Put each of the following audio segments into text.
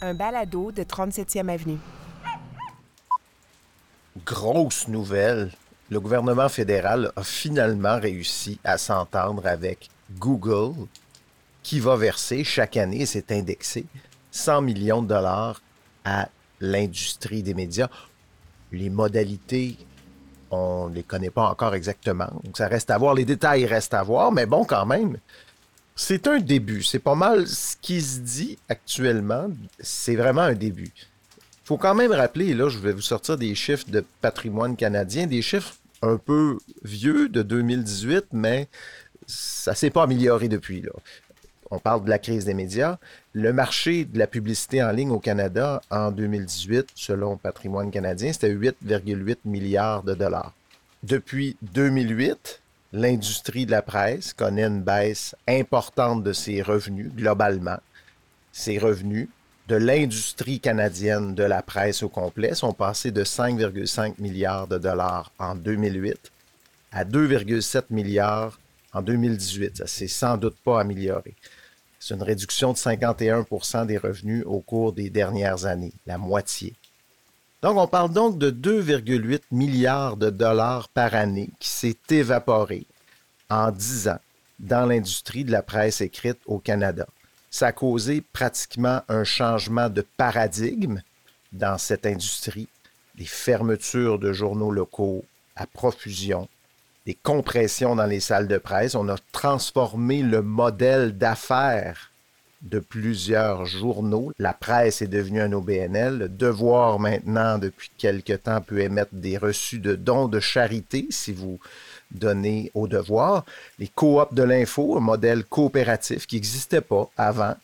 un balado de 37e Avenue. Grosse nouvelle. Le gouvernement fédéral a finalement réussi à s'entendre avec Google, qui va verser chaque année, c'est indexé, 100 millions de dollars à l'industrie des médias. Les modalités, on ne les connaît pas encore exactement. Donc ça reste à voir, les détails restent à voir, mais bon, quand même, c'est un début. C'est pas mal ce qui se dit actuellement. C'est vraiment un début. Il faut quand même rappeler, là, je vais vous sortir des chiffres de patrimoine canadien, des chiffres un peu vieux de 2018, mais ça s'est pas amélioré depuis. On parle de la crise des médias. Le marché de la publicité en ligne au Canada en 2018, selon Patrimoine canadien, c'était 8,8 milliards de dollars. Depuis 2008, l'industrie de la presse connaît une baisse importante de ses revenus globalement. Ses revenus de l'industrie canadienne de la presse au complet sont passés de 5,5 milliards de dollars en 2008 à 2,7 milliards en 2018. Ça s'est sans doute pas amélioré. C'est une réduction de 51% des revenus au cours des dernières années, la moitié. Donc, on parle donc de 2,8 milliards de dollars par année qui s'est évaporé en 10 ans dans l'industrie de la presse écrite au Canada. Ça a causé pratiquement un changement de paradigme dans cette industrie, des fermetures de journaux locaux à profusion, des compressions dans les salles de presse. On a transformé le modèle d'affaires de plusieurs journaux. La presse est devenue un OBNL. Le devoir maintenant, depuis quelque temps, peut émettre des reçus de dons de charité si vous donnez au devoir. Les coops de l'info, un modèle coopératif qui n'existait pas avant,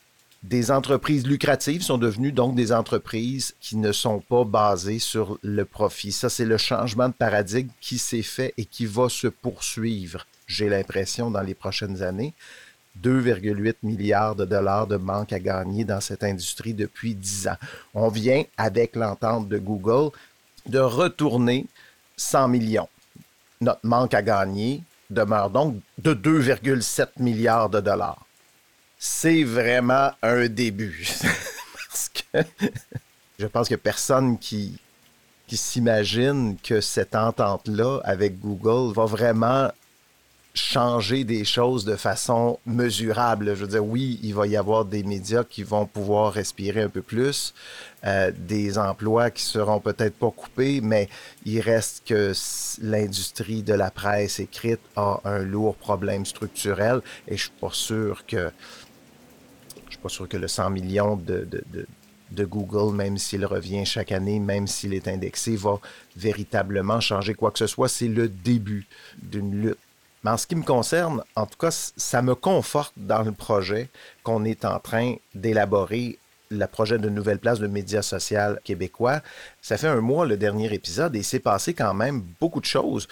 des entreprises lucratives sont devenues donc des entreprises qui ne sont pas basées sur le profit. Ça, c'est le changement de paradigme qui s'est fait et qui va se poursuivre, j'ai l'impression, dans les prochaines années. 2,8 milliards de dollars de manque à gagner dans cette industrie depuis 10 ans. On vient, avec l'entente de Google, de retourner 100 millions. Notre manque à gagner demeure donc de 2,7 milliards de dollars c'est vraiment un début. Parce que je pense que personne qui, qui s'imagine que cette entente-là avec Google va vraiment changer des choses de façon mesurable. Je veux dire, oui, il va y avoir des médias qui vont pouvoir respirer un peu plus, euh, des emplois qui seront peut-être pas coupés, mais il reste que l'industrie de la presse écrite a un lourd problème structurel et je suis pas sûr que suis pas sûr que le 100 millions de, de, Google, même s'il revient chaque année, même s'il est indexé, va véritablement changer quoi que ce soit. C'est le début d'une lutte. Mais en ce qui me concerne, en tout cas, ça me conforte dans le projet qu'on est en train d'élaborer le projet de nouvelle place de médias social québécois. Ça fait un mois le dernier épisode et s'est passé quand même beaucoup de choses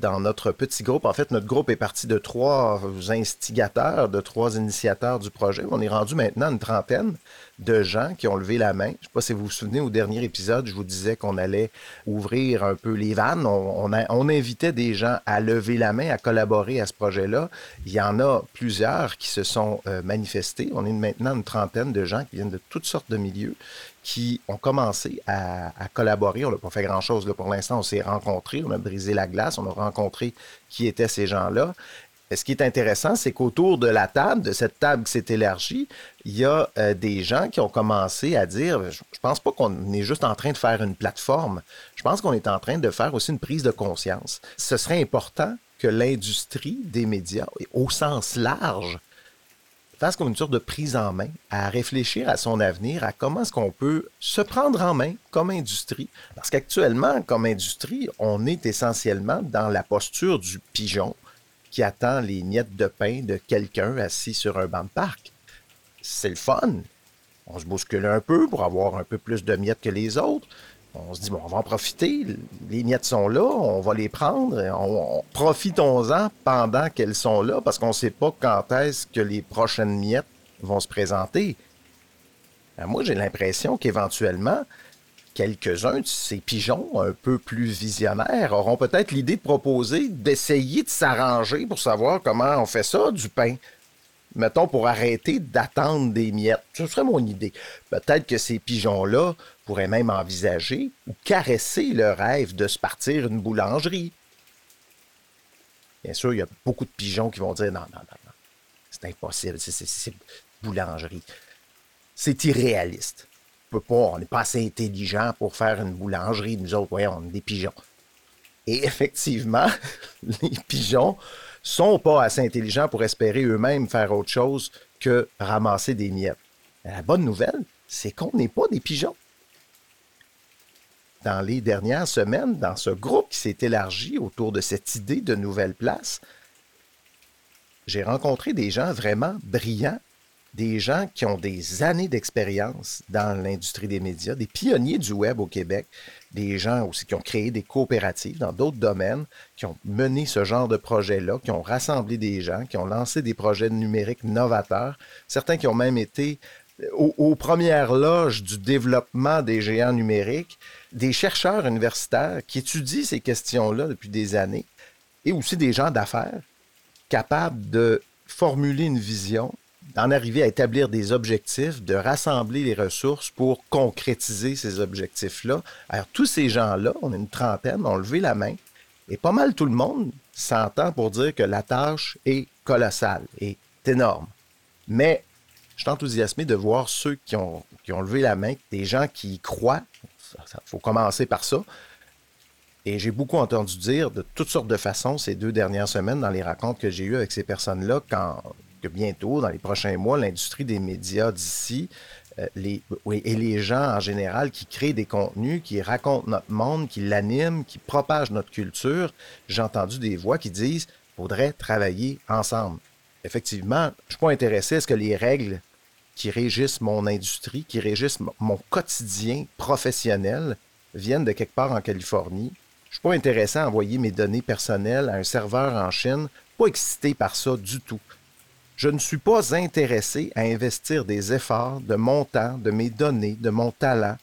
dans notre petit groupe. En fait, notre groupe est parti de trois instigateurs, de trois initiateurs du projet. On est rendu maintenant une trentaine de gens qui ont levé la main. Je ne sais pas si vous vous souvenez, au dernier épisode, je vous disais qu'on allait ouvrir un peu les vannes. On, on, invitait des gens à lever la main, à collaborer à ce projet-là. Il y en a plusieurs qui se sont euh, manifestés. On est maintenant une trentaine de gens qui viennent de toutes sortes de milieux qui ont commencé à, collaborer. On n'a pas fait grand-chose pour l'instant. On s'est rencontrés, on a brisé la glace, on a rencontré qui étaient ces gens-là. Et ce qui est intéressant, c'est qu'autour de la table, de cette table qui s'est élargie, il y a euh, des gens qui ont commencé à dire, je, ne pense pas qu'on est juste en train de faire une plateforme, je pense qu'on est en train de faire aussi une prise de conscience. Ce serait important que l'industrie des médias, au sens large, fasse comme une sorte de prise en main, à réfléchir à son avenir, à comment est-ce qu'on peut se prendre en main comme industrie. Parce qu'actuellement, comme industrie, on est essentiellement dans la posture du pigeon qui attend les miettes de pain de quelqu'un assis sur un banc de parc. C'est le fun. On se bouscule un peu pour avoir un peu plus de miettes que les autres on se dit, bon, on va en profiter. Les miettes sont là, on va les prendre. On, profitons-en pendant qu'elles sont là parce qu'on ne sait pas quand est-ce que les prochaines miettes vont se présenter. Ben, moi, j'ai l'impression qu'éventuellement, quelques-uns de ces pigeons un peu plus visionnaires auront peut-être l'idée de proposer d'essayer de s'arranger pour savoir comment on fait ça, du pain. Mettons, pour arrêter d'attendre des miettes. Ce serait mon idée. Peut-être que ces pigeons-là pourraient même envisager ou caresser le rêve de se partir une boulangerie. Bien sûr, il y a beaucoup de pigeons qui vont dire non, non, non, non, c'est impossible, c'est boulangerie. C'est irréaliste. On peut pas, on n'est pas assez intelligent pour faire une boulangerie, nous autres, voyons, on est des pigeons. Et effectivement, les pigeons sont pas assez intelligents pour espérer eux-mêmes faire autre chose que ramasser des miettes. la bonne nouvelle, c'est qu'on n'est pas des pigeons. Dans les dernières semaines, dans ce groupe qui s'est élargi autour de cette idée de nouvelle place, j'ai rencontré des gens vraiment brillants, des gens qui ont des années d'expérience dans l'industrie des médias, des pionniers du web au Québec, des gens aussi qui ont créé des coopératives dans d'autres domaines, qui ont mené ce genre de projet-là, qui ont rassemblé des gens, qui ont lancé des projets numériques novateurs, certains qui ont même été euh, aux, premières loges du développement des géants numériques, des chercheurs universitaires qui étudient ces questions-là depuis des années, et aussi des gens d'affaires capables de formuler une vision, d'en arriver à établir des objectifs, de rassembler les ressources pour concrétiser ces objectifs-là. Alors, tous ces gens-là, on est une trentaine, ont levé la main, et pas mal tout le monde s'entend pour dire que la tâche est colossale, est énorme. Mais je suis enthousiasmé de voir ceux qui ont, qui ont levé la main, des gens qui y croient. Il faut commencer par ça. Et j'ai beaucoup entendu dire de toutes sortes de façons ces deux dernières semaines dans les rencontres que j'ai eues avec ces personnes-là quand que bientôt, dans les prochains mois, l'industrie des médias d'ici euh, les, et les gens en général qui créent des contenus, qui racontent notre monde, qui l'animent, qui propagent notre culture, j'ai entendu des voix qui disent faudrait travailler ensemble. Effectivement, je ne suis pas intéressé à ce que les règles qui régissent mon industrie, qui régissent mon quotidien professionnel, viennent de quelque part en Californie. Je ne suis pas intéressé à envoyer mes données personnelles à un serveur en Chine. Pas excité par ça du tout je ne suis pas intéressé à investir des efforts de mon temps, de mes données, de mon talent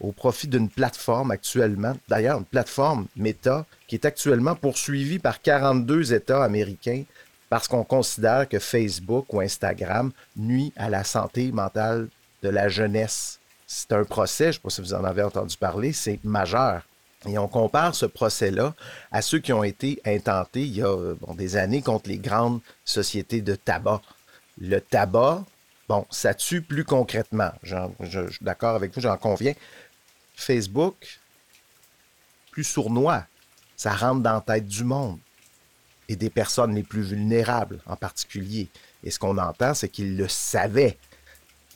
au profit d'une plateforme actuellement, d'ailleurs une plateforme Meta, qui est actuellement poursuivie par 42 États américains parce qu'on considère que Facebook ou Instagram nuit à la santé mentale de la jeunesse. C'est un procès, je ne sais pas si vous en avez entendu parler, c'est majeur. Et on compare ce procès-là à ceux qui ont été intentés il y a des années contre les grandes sociétés de tabac. Le tabac, bon, ça tue plus concrètement. je, je suis d'accord avec vous, j'en conviens. Facebook, plus sournois. Ça rentre dans la tête du monde et des personnes les plus vulnérables en particulier. Et ce qu'on entend, c'est qu'ils le savaient.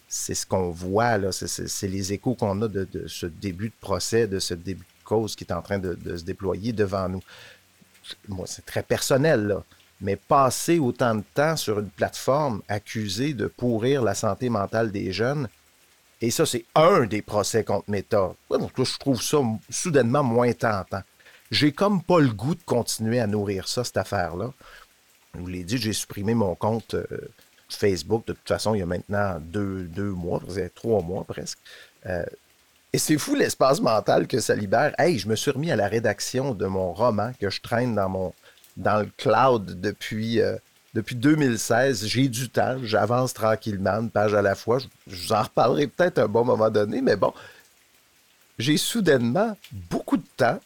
C'est ce qu'on voit, là. C'est les échos qu'on a de, de, ce début de procès, de ce début cause qui est en train de, se déployer devant nous. Moi, c'est très personnel, là. Mais passer autant de temps sur une plateforme accusée de pourrir la santé mentale des jeunes, et ça, c'est un des procès contre Meta. Je trouve ça soudainement moins tentant. J'ai comme pas le goût de continuer à nourrir ça, cette affaire-là. Je vous l'ai dit, j'ai supprimé mon compte euh, Facebook. De toute façon, il y a maintenant deux, deux mois, trois mois presque. Euh, et c'est fou l'espace mental que ça libère. Hey, je me suis remis à la rédaction de mon roman que je traîne dans mon dans le cloud depuis, euh, depuis 2016. J'ai du temps, j'avance tranquillement, une page à la fois. Je, vous en reparlerai peut-être un bon moment donné, mais bon, j'ai soudainement beaucoup de temps,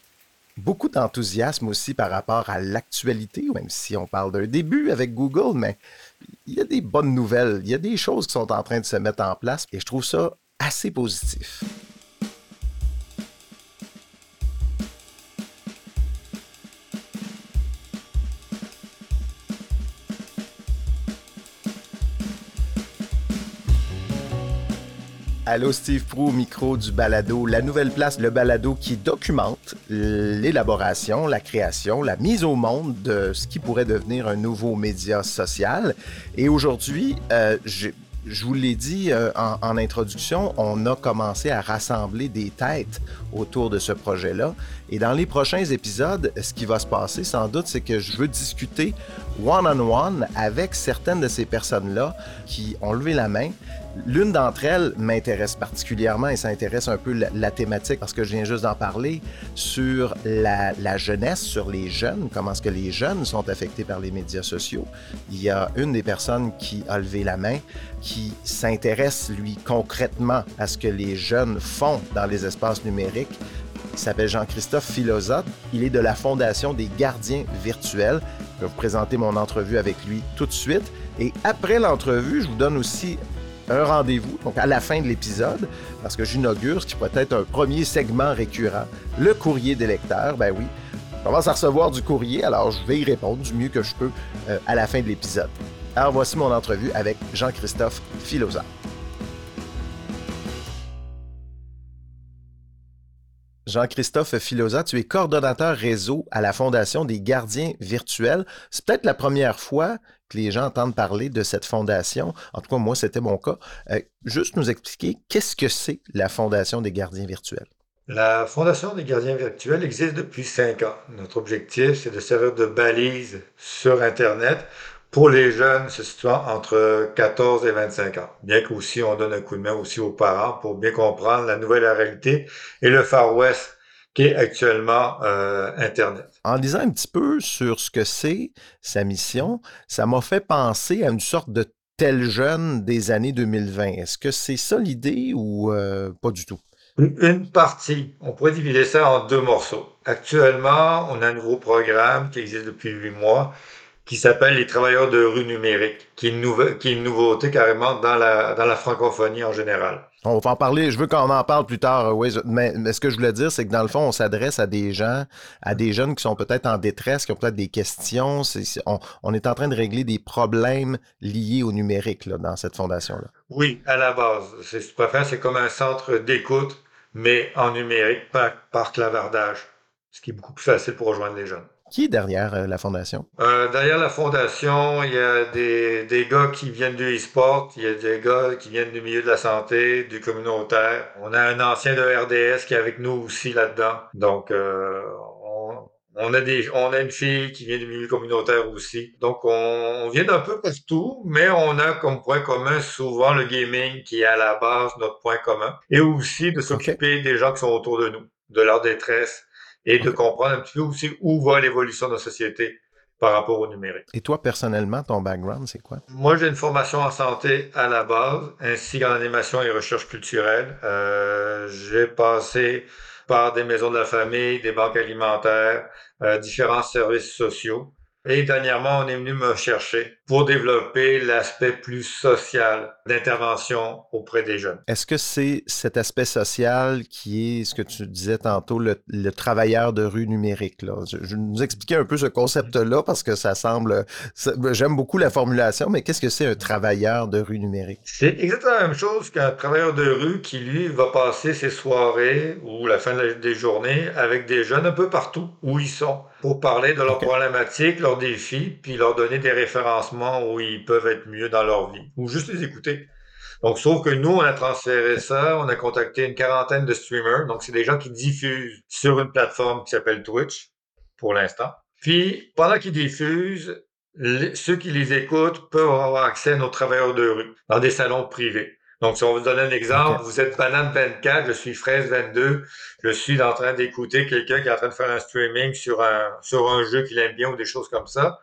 beaucoup d'enthousiasme aussi par rapport à l'actualité, même si on parle d'un début avec Google, mais il y a des bonnes nouvelles, il y a des choses qui sont en train de se mettre en place et je trouve ça assez positif. Allô Steve Prou, micro du balado La Nouvelle Place, le balado qui documente l'élaboration, la création, la mise au monde de ce qui pourrait devenir un nouveau média social. Et aujourd'hui, euh, je vous l'ai dit euh, en, introduction, on a commencé à rassembler des têtes autour de ce projet-là. Et dans les prochains épisodes, ce qui va se passer sans doute, c'est que je veux discuter one-on-one -on -one avec certaines de ces personnes-là qui ont levé la main L'une d'entre elles m'intéresse particulièrement et ça intéresse un peu la, thématique parce que je viens juste d'en parler sur la, la, jeunesse, sur les jeunes, comment est-ce que les jeunes sont affectés par les médias sociaux. Il y a une des personnes qui a levé la main qui s'intéresse, lui, concrètement à ce que les jeunes font dans les espaces numériques. Il s'appelle Jean-Christophe Philosophe. Il est de la Fondation des gardiens virtuels. Je vais vous présenter mon entrevue avec lui tout de suite. Et après l'entrevue, je vous donne aussi un rendez-vous, donc à la fin de l'épisode, parce que j'inaugure ce qui pourrait être un premier segment récurrent, le courrier des lecteurs. Ben oui, je commence à recevoir du courrier, alors je vais y répondre du mieux que je peux euh, à la fin de l'épisode. Alors voici mon entrevue avec Jean-Christophe Philosophe. Jean-Christophe Filosa, tu es coordonnateur réseau à la Fondation des gardiens virtuels. C'est peut-être la première fois que les gens entendent parler de cette fondation. En tout cas, moi, c'était mon cas. Euh, juste nous expliquer, qu'est-ce que c'est la Fondation des gardiens virtuels? La Fondation des gardiens virtuels existe depuis cinq ans. Notre objectif, c'est de servir de balise sur Internet pour les jeunes se situant entre 14 et 25 ans. Bien qu'aussi on donne un coup de main aussi aux parents pour bien comprendre la nouvelle réalité et le Far West qui est actuellement euh, Internet. En lisant un petit peu sur ce que c'est sa mission, ça m'a fait penser à une sorte de tel jeune des années 2020. Est-ce que c'est ça l'idée ou euh, pas du tout? Une partie. On pourrait diviser ça en deux morceaux. Actuellement, on a un nouveau programme qui existe depuis huit mois qui s'appelle Les travailleurs de rue numérique, qui est une, qui est une nouveauté carrément dans la, dans la francophonie en général. On va en parler, je veux qu'on en parle plus tard, oui, mais, ce que je voulais dire, c'est que dans le fond, on s'adresse à des gens, à des jeunes qui sont peut-être en détresse, qui ont peut-être des questions. on, est en train de régler des problèmes liés au numérique là, dans cette fondation-là. Oui, à la base. C'est, c'est comme un centre d'écoute, mais en numérique, par, par clavardage, ce qui est beaucoup plus facile pour rejoindre les jeunes. Qui est derrière euh, la fondation? Euh, derrière la fondation, il y a des, des gars qui viennent du e-sport, il y a des gars qui viennent du milieu de la santé, du communautaire. On a un ancien de RDS qui est avec nous aussi là-dedans. Donc, euh, on, a des, on a une fille qui vient du milieu communautaire aussi. Donc, on, vient d'un peu partout, mais on a comme point commun souvent le gaming qui est à la base notre point commun. Et aussi de s'occuper des gens qui sont autour de nous, de leur détresse et de comprendre un petit peu aussi où va l'évolution de la société par rapport au numérique. Et toi, personnellement, ton background, c'est quoi? Moi, j'ai une formation en santé à la base, ainsi qu'en animation et recherche culturelle. Euh, j'ai passé par des maisons de la famille, des banques alimentaires, euh, différents services sociaux. Et dernièrement, on est venu me chercher pour développer l'aspect plus social d'intervention auprès des jeunes. Est-ce que c'est cet aspect social qui est ce que tu disais tantôt, le, travailleur de rue numérique? Là? Je, je nous expliquer un peu ce concept-là parce que ça semble... J'aime beaucoup la formulation, mais qu'est-ce que c'est un travailleur de rue numérique? C'est exactement la même chose qu'un travailleur de rue qui, lui, va passer ses soirées ou la fin des journées avec des jeunes un peu partout où ils sont pour parler de leurs problématiques, leurs défis, puis leur donner des référencements où ils peuvent être mieux dans leur vie, ou juste les écouter. Donc, sauf que nous, on a transféré ça, on a contacté une quarantaine de streamers, donc c'est des gens qui diffusent sur une plateforme qui s'appelle Twitch, pour l'instant. Puis, pendant qu'ils diffusent, ceux qui les écoutent peuvent avoir accès à nos travailleurs de rue, dans des salons privés. Donc, si on vous donne un exemple, vous êtes Banane 24, je suis Fraise 22, je suis en train d'écouter quelqu'un qui est en train de faire un streaming sur un, sur un jeu qu'il aime bien ou des choses comme ça.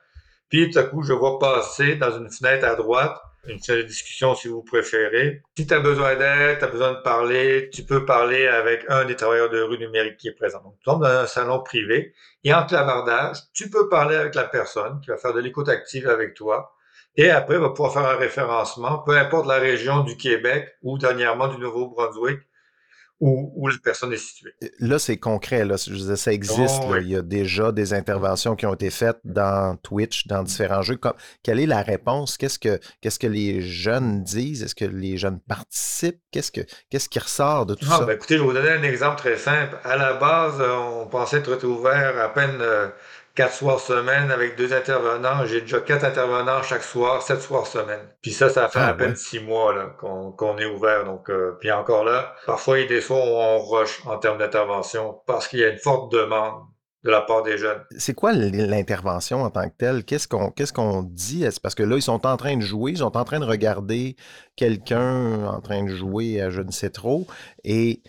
Puis, tout à coup, je vois passer dans une fenêtre à droite une salle de discussion si vous préférez. Si tu as besoin d'aide, tu as besoin de parler, tu peux parler avec un des travailleurs de rue numérique qui est présent. Donc, tu tombes dans un salon privé et en clavardage, tu peux parler avec la personne qui va faire de l'écoute active avec toi et après, va pouvoir faire un référencement, peu importe la région du Québec ou dernièrement du Nouveau-Brunswick où, où, la personne est située. Là, c'est concret. Là. Je ça existe. Oh, Il y a déjà des interventions qui ont été faites dans Twitch, dans différents jeux. Quelle est la réponse? Qu'est-ce que, qu'est-ce que les jeunes disent? Est-ce que les jeunes participent? Qu'est-ce, que, qu'est-ce qui ressort de tout ah, ça? Ben, écoutez, je vais vous donner un exemple très simple. À la base, on pensait être ouvert à peine euh, quatre soirs semaine avec deux intervenants. J'ai déjà quatre intervenants chaque soir, sept soirs semaine. Puis ça, ça fait ah, à peine six mois là, qu'on, est ouvert. Donc, euh, puis encore là, parfois il y a des fois où on rush en termes d'intervention parce qu'il y a une forte demande de la part des jeunes. C'est quoi l'intervention en tant que telle? Qu'est-ce qu'on qu'est-ce qu'on dit? Parce que là, ils sont en train de jouer, ils sont en train de regarder quelqu'un en train de jouer à je ne sais trop. Et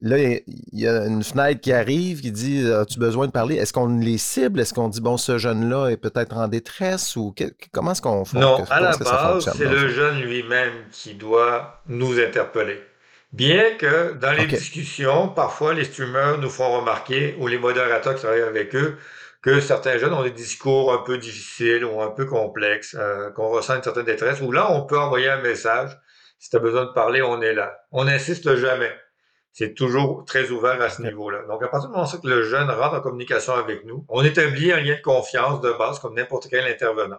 là, il y a une fenêtre qui arrive qui dit As-tu besoin de parler? Est-ce qu'on les cible? Est-ce qu'on dit bon, ce jeune-là est peut-être en détresse ou comment est-ce qu'on fait? Non, à la base, c'est le jeune lui-même qui doit nous interpeller. Bien que dans les discussions, parfois les streamers nous font remarquer, ou les modérateurs qui travaillent avec eux, que certains jeunes ont des discours un peu difficiles ou un peu complexes, euh, qu'on ressent une certaine détresse, ou là, on peut envoyer un message. Si tu as besoin de parler, on est là. On n'insiste jamais. C'est toujours très ouvert à ce niveau-là. Donc, à partir du moment où le jeune rentre en communication avec nous, on établit un lien de confiance de base comme n'importe quel intervenant.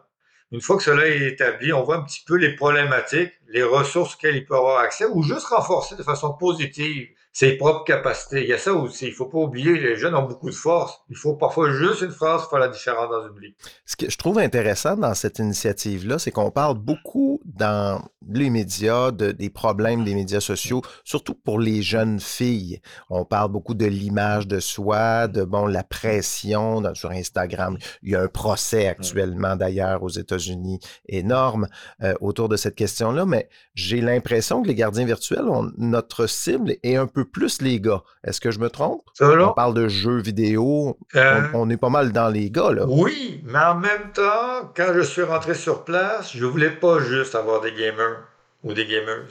Une fois que cela est établi, on voit un petit peu les problématiques, les ressources auxquelles il peut avoir accès, ou juste renforcer de façon positive ses propres capacités. Il y a ça aussi. Il faut pas oublier, les jeunes ont beaucoup de force. Il faut parfois juste une phrase pour faire la différence dans une vie. Ce que je trouve intéressant dans cette initiative-là, c'est qu'on parle beaucoup dans les médias de, des problèmes des médias sociaux, surtout pour les jeunes filles. On parle beaucoup de l'image de soi, de bon la pression sur Instagram. Il y a un procès actuellement d'ailleurs aux États-Unis énorme euh, autour de cette question-là, mais j'ai l'impression que les gardiens virtuels, ont, notre cible est un peu plus les gars. Est-ce que je me trompe? On parle de jeux vidéo. Euh, on, est pas mal dans les gars, là. Oui, mais en même temps, quand je suis rentré sur place, je voulais pas juste avoir des gamers ou des gamers.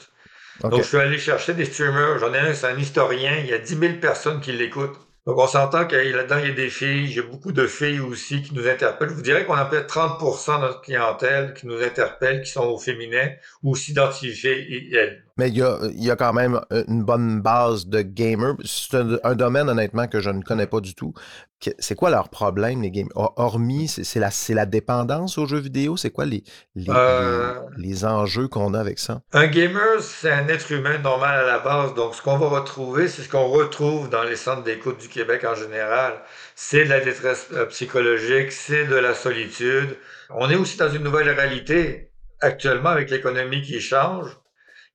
Donc, je suis allé chercher des streamers. J'en ai un, c'est un historien. Il y a 10 000 personnes qui l'écoutent. Donc, on s'entend que là-dedans, il y a des filles. J'ai beaucoup de filles aussi qui nous interpellent. Je vous dirais qu'on a peut-être 30% de notre clientèle qui nous interpelle, qui sont au féminin ou s'identifier elles. Mais il y a, y a, quand même une bonne base de gamers. C'est un, domaine, honnêtement, que je ne connais pas du tout. C'est quoi leur problème, les gamers? Hormis, c'est la, la dépendance aux jeux vidéo? C'est quoi les, les, euh, les, enjeux qu'on a avec ça? Un gamer, c'est un être humain normal à la base. Donc, ce qu'on va retrouver, c'est ce qu'on retrouve dans les centres d'écoute du Québec en général. C'est de la détresse euh, psychologique, c'est de la solitude. On est aussi dans une nouvelle réalité actuellement avec l'économie qui change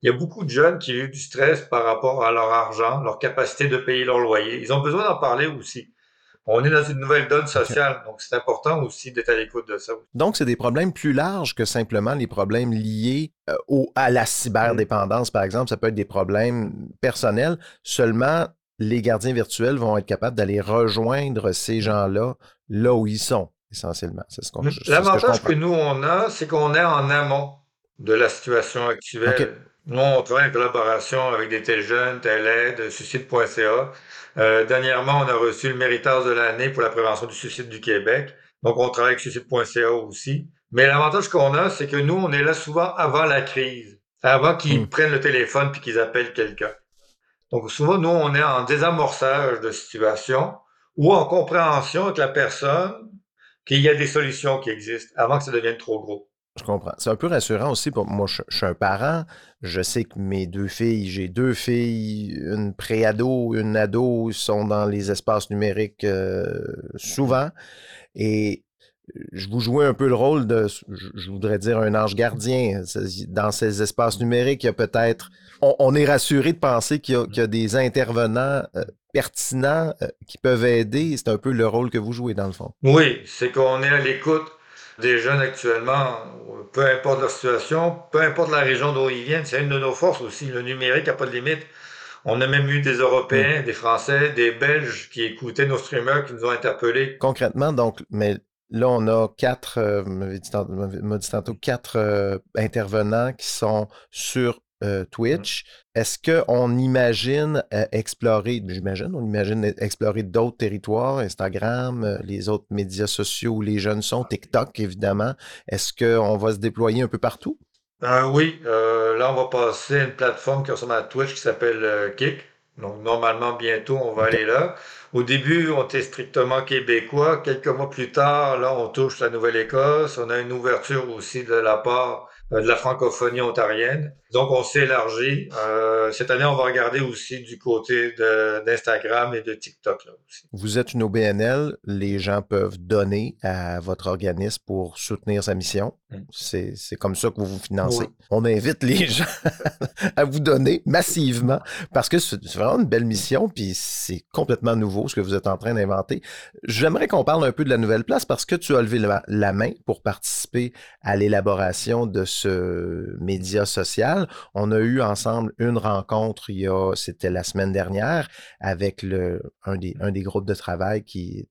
il y a beaucoup de jeunes qui ont eu du stress par rapport à leur argent, leur capacité de payer leur loyer. Ils ont besoin d'en parler aussi. On est dans une nouvelle donne sociale, donc c'est important aussi d'être à l'écoute de ça. Donc, c'est des problèmes plus larges que simplement les problèmes liés euh, au, à la cyberdépendance, par exemple. Ça peut être des problèmes personnels. Seulement, les gardiens virtuels vont être capables d'aller rejoindre ces gens-là là où ils sont, essentiellement. C'est ce qu'on L'avantage que, nous, on a, c'est qu'on est en amont de la situation actuelle. Nous, on travaille en collaboration avec des tels jeunes, tels aides, suicide.ca. Euh, dernièrement, on a reçu le méritage de l'année pour la prévention du suicide du Québec. Donc, on travaille avec suicide.ca aussi. Mais l'avantage qu'on a, c'est que nous, on est là souvent avant la crise, avant qu'ils hmm. prennent le téléphone puis qu'ils appellent quelqu'un. Donc, souvent, nous, on est en désamorçage de situation ou en compréhension avec la personne qu'il y a des solutions qui existent avant que ça devienne trop gros. Je comprends. C'est un peu rassurant aussi pour moi. Je, suis un parent. Je sais que mes deux filles, j'ai deux filles, une pré-ado, une ado, sont dans les espaces numériques euh, souvent. Et je vous jouais un peu le rôle de, je voudrais dire, un ange gardien. Dans ces espaces numériques, il y a peut-être. On, est rassuré de penser qu'il y, a des intervenants euh, pertinents euh, qui peuvent aider. C'est un peu le rôle que vous jouez, dans le fond. Oui, c'est qu'on est à l'écoute des jeunes actuellement, peu importe leur situation, peu importe la région d'où ils viennent, c'est une de nos forces aussi. Le numérique n'a pas de limite. On a même eu des Européens, mm. des Français, des Belges qui écoutaient nos streamers, qui nous ont interpellés. Concrètement, donc, mais là, on a quatre, euh, dit tantôt, quatre euh, intervenants qui sont sur euh, Twitch. Est-ce qu'on imagine euh, explorer, j'imagine, on imagine explorer d'autres territoires, Instagram, euh, les autres médias sociaux où les jeunes sont, TikTok évidemment. Est-ce qu'on va se déployer un peu partout? oui, là on va passer à une plateforme qui ressemble à Twitch qui s'appelle Kick. Donc normalement bientôt on va aller là. Au début on était strictement québécois. Quelques mois plus tard, là on touche la Nouvelle-Écosse. On a une ouverture aussi de la part de la francophonie ontarienne. Donc, on s'est élargi. cette année, on va regarder aussi du côté d'Instagram et de TikTok. Là, aussi. Vous êtes une OBNL. Les gens peuvent donner à votre organisme pour soutenir sa mission. Mm. C'est comme ça que vous vous financez. On invite les gens à vous donner massivement parce que c'est vraiment une belle mission, puis c'est complètement nouveau ce que vous êtes en train d'inventer. J'aimerais qu'on parle un peu de la nouvelle place parce que tu as levé la, main pour participer à l'élaboration de ce média social. On a eu ensemble une rencontre c'était la semaine dernière, avec un, des, groupes de travail qui,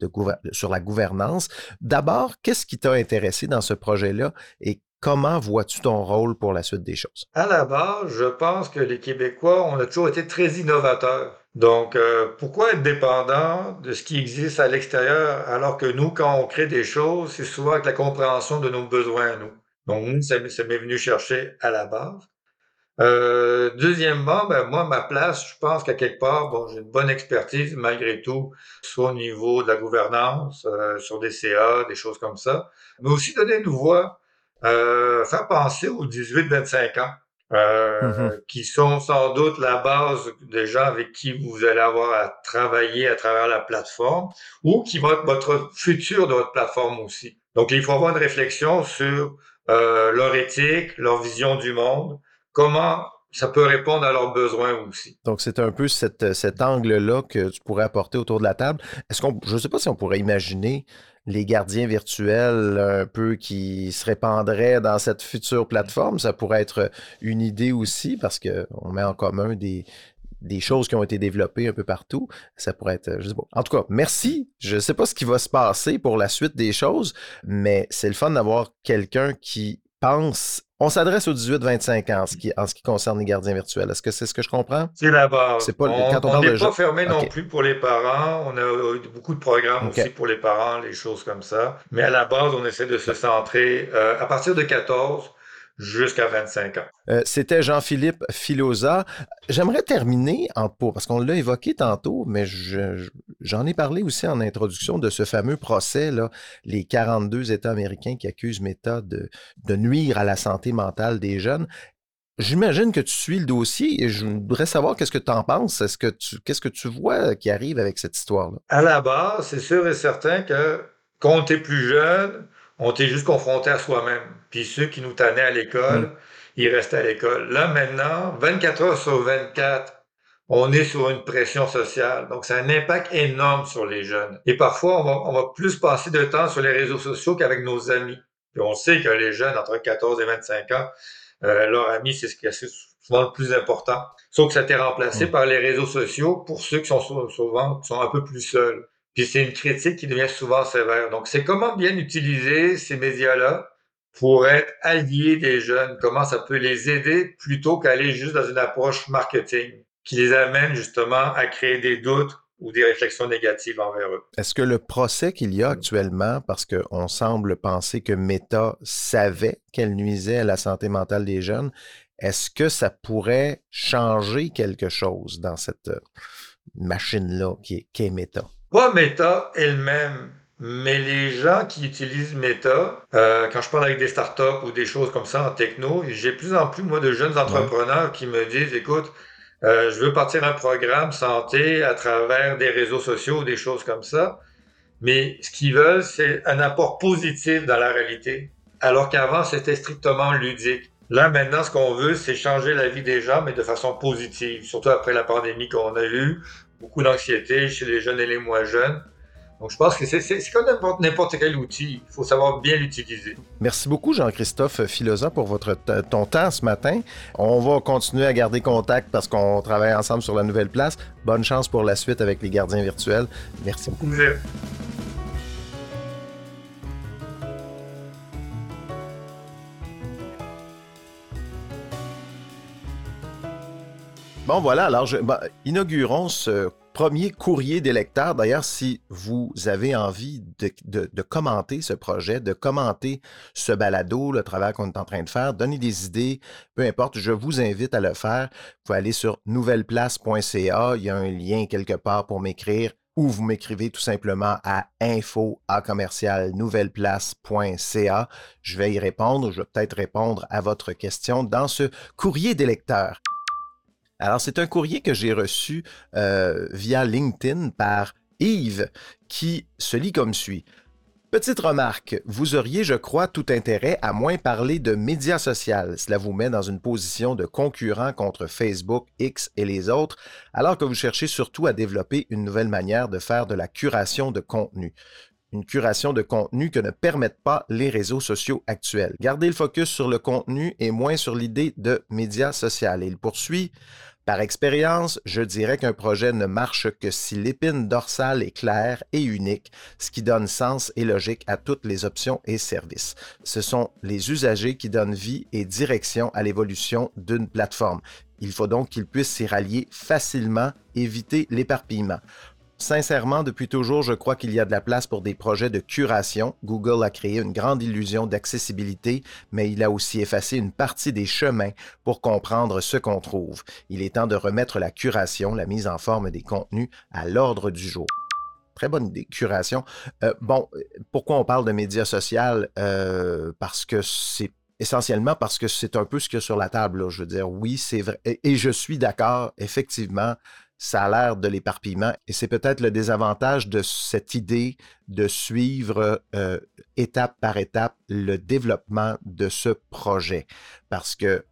sur la gouvernance. D'abord, qu'est-ce qui t'a intéressé dans ce projet-là et Comment vois-tu ton rôle pour la suite des choses? À la base, je pense que les Québécois, on a toujours été très innovateurs. Donc, euh, pourquoi être dépendant de ce qui existe à l'extérieur alors que nous, quand on crée des choses, c'est souvent avec la compréhension de nos besoins à nous? Donc, nous, ça, m'est venu chercher à la base. Euh, deuxièmement, ben, moi, ma place, je pense qu'à quelque part, bon, j'ai une bonne expertise malgré tout, soit au niveau de la gouvernance, euh, sur des CA, des choses comme ça, mais aussi donner une voix, euh, faire penser aux 18-25 ans. Euh, mm-hmm. qui sont sans doute la base des gens avec qui vous allez avoir à travailler à travers la plateforme ou qui vont être votre futur de votre plateforme aussi. Donc, il faut avoir une réflexion sur euh, leur éthique, leur vision du monde, comment ça peut répondre à leurs besoins aussi. Donc, c'est un peu cet angle-là que tu pourrais apporter autour de la table. Est-ce qu'on, je ne sais pas si on pourrait imaginer les gardiens virtuels un peu qui se répandraient dans cette future plateforme. Ça pourrait être une idée aussi parce qu'on met en commun des, des choses qui ont été développées un peu partout. Ça pourrait être, je sais pas. En tout cas, merci. Je ne sais pas ce qui va se passer pour la suite des choses, mais c'est le fun d'avoir quelqu'un qui pense on s'adresse aux 18-25 ans en ce, qui, en ce qui concerne les gardiens virtuels. Est-ce que c'est ce que je comprends? C'est la base. C'est pas, on n'est pas fermé non plus pour les parents. On a beaucoup de programmes aussi pour les parents, les choses comme ça. Mais à la base, on essaie de se centrer euh, à partir de 14 jusqu'à 25 ans. Euh, c'était Jean-Philippe Filosa. J'aimerais terminer en parce qu'on l'a évoqué tantôt, mais j'en ai parlé aussi en introduction de ce fameux procès, là, les 42 États américains qui accusent Meta de, de nuire à la santé mentale des jeunes. J'imagine que tu suis le dossier et je voudrais savoir qu'est-ce que tu en penses. Est-ce que tu, qu'est-ce que tu vois qui arrive avec cette histoire-là? À la base, c'est sûr et certain que quand tu es plus jeune, on était juste confronté à soi-même. Puis ceux qui nous tannaient à l'école, mm. ils restaient à l'école. Là, maintenant, 24 heures sur 24, on est sur une pression sociale. Donc, c'est un impact énorme sur les jeunes. Et parfois, on va, plus passer de temps sur les réseaux sociaux qu'avec nos amis. Puis on sait que les jeunes entre 14 et 25 ans, euh, leurs amis, c'est ce qui est souvent le plus important. Sauf que ça a été remplacé mm. par les réseaux sociaux pour ceux qui sont souvent qui sont un peu plus seuls. Puis c'est une critique qui devient souvent sévère. Donc, c'est comment bien utiliser ces médias-là pour être alliés des jeunes, comment ça peut les aider plutôt qu'aller juste dans une approche marketing qui les amène justement à créer des doutes ou des réflexions négatives envers eux? Est-ce que le procès qu'il y a actuellement, parce qu'on semble penser que Meta savait qu'elle nuisait à la santé mentale des jeunes, est-ce que ça pourrait changer quelque chose dans cette euh, machine-là qui est, qui est Meta? Pas Meta elle-même, mais les gens qui utilisent Meta, euh, quand je parle avec des startups ou des choses comme ça en techno, j'ai plus en plus, moi, de jeunes entrepreneurs qui me disent, écoute, euh, je veux partir un programme santé à travers des réseaux sociaux ou des choses comme ça. Mais ce qu'ils veulent, c'est un apport positif dans la réalité. Alors qu'avant, c'était strictement ludique. Là, maintenant, ce qu'on veut, c'est changer la vie des gens, mais de façon positive. Surtout après la pandémie qu'on a eue, beaucoup d'anxiété chez les jeunes et les moins jeunes. Donc, je pense que c'est comme n'importe quel outil. Il faut savoir bien l'utiliser. Merci beaucoup, Jean-Christophe Philosophe, pour votre ton temps ce matin. On va continuer à garder contact parce qu'on travaille ensemble sur la nouvelle place. Bonne chance pour la suite avec les gardiens virtuels. Merci beaucoup. Bon, voilà, alors bah, inaugurons ce premier courrier des lecteurs. D'ailleurs, si vous avez envie de, commenter ce projet, de commenter ce balado, le travail qu'on est en train de faire, donner des idées, peu importe, je vous invite à le faire. Vous pouvez aller sur nouvelleplace.ca, il y a un lien quelque part pour m'écrire. ou vous m'écrivez tout simplement à info à. Je vais y répondre. Je vais peut-être répondre à votre question dans ce courrier des lecteurs. Alors, c'est un courrier que j'ai reçu euh, via LinkedIn par Yves qui se lit comme suit. Petite remarque, vous auriez, je crois, tout intérêt à moins parler de médias sociaux. Cela vous met dans une position de concurrent contre Facebook, X et les autres, alors que vous cherchez surtout à développer une nouvelle manière de faire de la curation de contenu. Une curation de contenu que ne permettent pas les réseaux sociaux actuels. Gardez le focus sur le contenu et moins sur l'idée de médias sociaux. Et il poursuit. Par expérience, je dirais qu'un projet ne marche que si l'épine dorsale est claire et unique, ce qui donne sens et logique à toutes les options et services. Ce sont les usagers qui donnent vie et direction à l'évolution d'une plateforme. Il faut donc qu'ils puissent s'y rallier facilement, éviter l'éparpillement. Sincèrement, depuis toujours, je crois qu'il y a de la place pour des projets de curation. Google a créé une grande illusion d'accessibilité, mais il a aussi effacé une partie des chemins pour comprendre ce qu'on trouve. Il est temps de remettre la curation, la mise en forme des contenus, à l'ordre du jour. Très bonne idée, curation. Euh, bon, pourquoi on parle de médias sociaux? Euh, parce que c'est essentiellement parce que c'est un peu ce qu'il y a sur la table. Je veux dire, oui, c'est vrai. et je suis d'accord, effectivement, ça a l'air de l'éparpillement. Et c'est peut-être le désavantage de cette idée de suivre euh, étape par étape le développement de ce projet. Parce que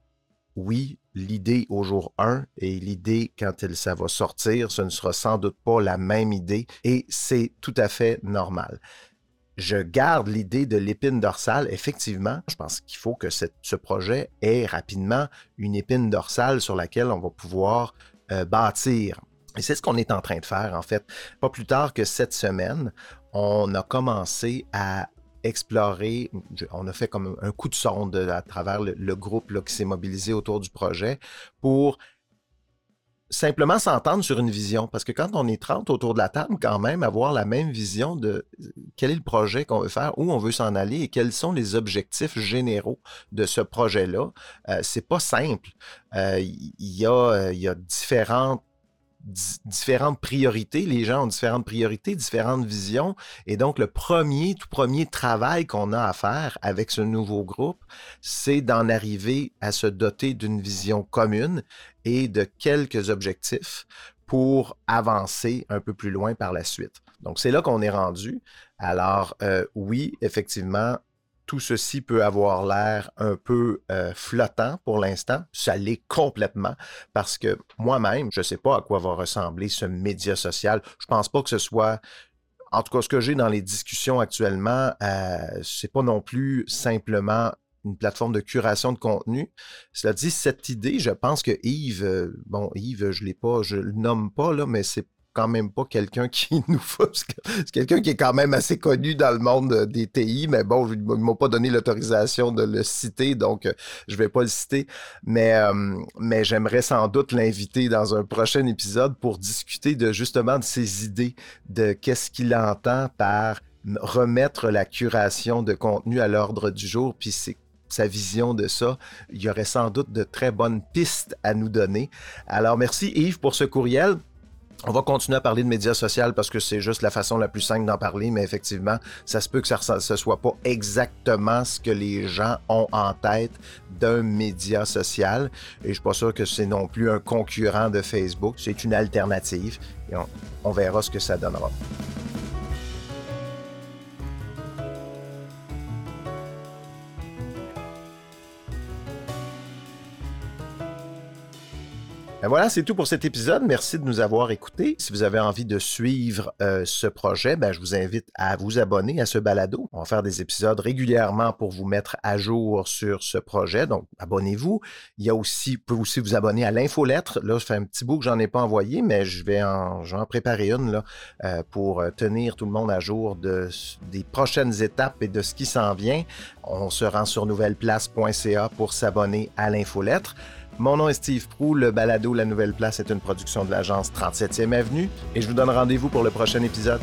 oui, l'idée au jour 1 et l'idée quand elle, ça va sortir, ce ne sera sans doute pas la même idée et c'est tout à fait normal. Je garde l'idée de l'épine dorsale. Effectivement, je pense qu'il faut que ce projet ait rapidement une épine dorsale sur laquelle on va pouvoir euh, bâtir. Et c'est ce qu'on est en train de faire, en fait. Pas plus tard que cette semaine, on a commencé à explorer, on a fait comme un coup de sonde à travers le, groupe qui s'est mobilisé autour du projet pour simplement s'entendre sur une vision. Parce que quand on est 30 autour de la table, quand même, avoir la même vision de quel est le projet qu'on veut faire, où on veut s'en aller et quels sont les objectifs généraux de ce projet-là, euh, c'est pas simple. Euh, il y, a, y a différentes différentes priorités. Les gens ont différentes priorités, différentes visions. Et donc, le premier, tout premier travail qu'on a à faire avec ce nouveau groupe, c'est d'en arriver à se doter d'une vision commune et de quelques objectifs pour avancer un peu plus loin par la suite. Donc, c'est là qu'on est rendu. Alors, euh, oui, effectivement, tout ceci peut avoir l'air un peu euh, flottant pour l'instant. Ça l'est complètement parce que moi-même, je ne sais pas à quoi va ressembler ce média social. Je ne pense pas que ce soit en tout cas, ce que j'ai dans les discussions actuellement, euh, c'est pas non plus simplement une plateforme de curation de contenu. Cela dit, cette idée, je pense que Yves, euh, bon, Yves, je l'ai pas, je le nomme pas là, mais c'est quand même pas quelqu'un qui nous C'est quelqu'un qui est quand même assez connu dans le monde euh, des TI, mais bon, ils ne m'ont pas donné l'autorisation de le citer, donc euh, je vais pas le citer. Mais, euh, mais j'aimerais sans doute l'inviter dans un prochain épisode pour discuter de justement de ses idées, de qu'est-ce qu'il entend par remettre la curation de contenu à l'ordre du jour, puis c'est sa vision de ça. Il y aurait sans doute de très bonnes pistes à nous donner. Alors merci Yves pour ce courriel. On va continuer à parler de médias sociaux parce que c'est juste la façon la plus simple d'en parler, mais effectivement, ça se peut que ça ne soit pas exactement ce que les gens ont en tête d'un média social. Et je suis pas sûr que c'est non plus un concurrent de Facebook. C'est une alternative et on verra ce que ça donnera. Ben voilà, c'est tout pour cet épisode. Merci de nous avoir écoutés. Si vous avez envie de suivre euh, ce projet, ben, je vous invite à vous abonner à ce balado. On va faire des épisodes régulièrement pour vous mettre à jour sur ce projet. Donc, abonnez-vous. Il y a aussi, vous pouvez aussi vous abonner à l'infolettre. Là, je fais un petit bout que j'en ai pas envoyé, mais je vais en, je préparer une là, euh, pour euh, tenir tout le monde à jour de, des prochaines étapes et de ce qui s'en vient. On se rend sur nouvelleplace.ca pour s'abonner à l'infolettre. Mon nom est Steve Prou. Le balado La Nouvelle Place est une production de l'agence 37e Avenue et je vous donne rendez-vous pour le prochain épisode.